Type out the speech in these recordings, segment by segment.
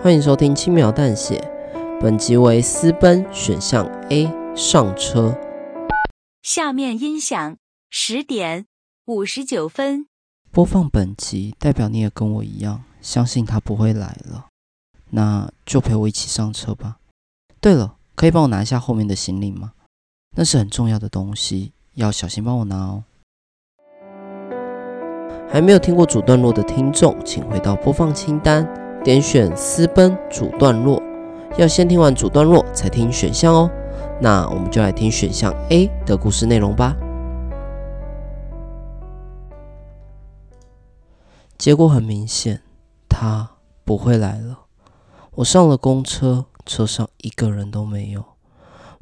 欢迎收听轻描淡写，本集为私奔选项 A 上车。下面音响十点五十九分。播放本集代表你也跟我一样，相信他不会来了，那就陪我一起上车吧。对了，可以帮我拿一下后面的行李吗？那是很重要的东西，要小心帮我拿哦。还没有听过主段落的听众，请回到播放清单。点选私奔主段落，要先听完主段落才听选项哦。那我们就来听选项 A 的故事内容吧。结果很明显，他不会来了。我上了公车，车上一个人都没有。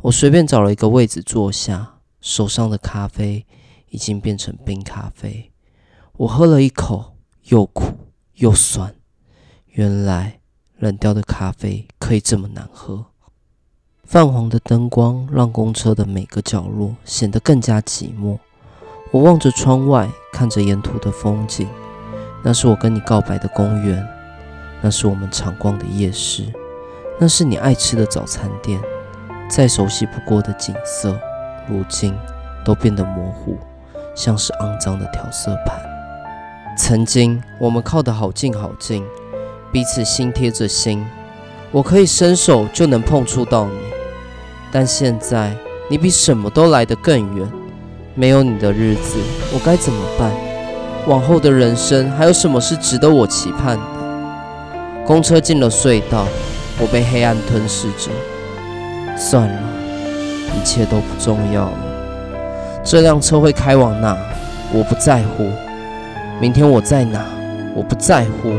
我随便找了一个位置坐下，手上的咖啡已经变成冰咖啡。我喝了一口，又苦又酸。原来冷掉的咖啡可以这么难喝。泛黄的灯光让公车的每个角落显得更加寂寞。我望着窗外，看着沿途的风景。那是我跟你告白的公园，那是我们常逛的夜市，那是你爱吃的早餐店。再熟悉不过的景色，如今都变得模糊，像是肮脏的调色盘。曾经我们靠得好近好近。彼此心贴着心，我可以伸手就能碰触到你，但现在你比什么都来得更远。没有你的日子，我该怎么办？往后的人生还有什么是值得我期盼的？公车进了隧道，我被黑暗吞噬着。算了，一切都不重要了。这辆车会开往哪？我不在乎。明天我在哪？我不在乎。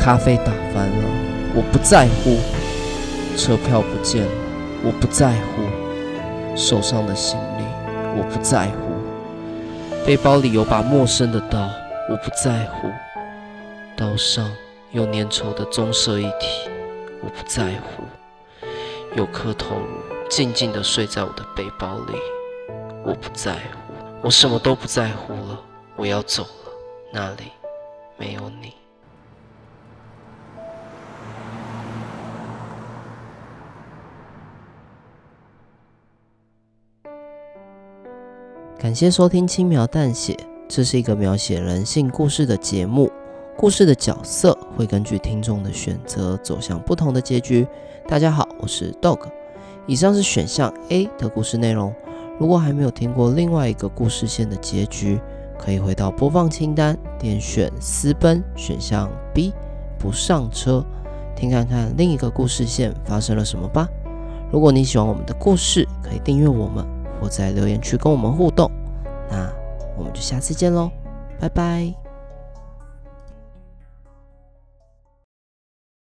咖啡打翻了，我不在乎；车票不见了，我不在乎；手上的行李，我不在乎；背包里有把陌生的刀，我不在乎；刀上有粘稠的棕色液体，我不在乎；有颗头颅静静地睡在我的背包里，我不在乎。我什么都不在乎了，我要走了，那里没有你。感谢收听《轻描淡写》，这是一个描写人性故事的节目。故事的角色会根据听众的选择走向不同的结局。大家好，我是 Dog。以上是选项 A 的故事内容。如果还没有听过另外一个故事线的结局，可以回到播放清单，点选私奔选项 B，不上车，听看看另一个故事线发生了什么吧。如果你喜欢我们的故事，可以订阅我们。或在留言区跟我们互动，那我们就下次见喽，拜拜。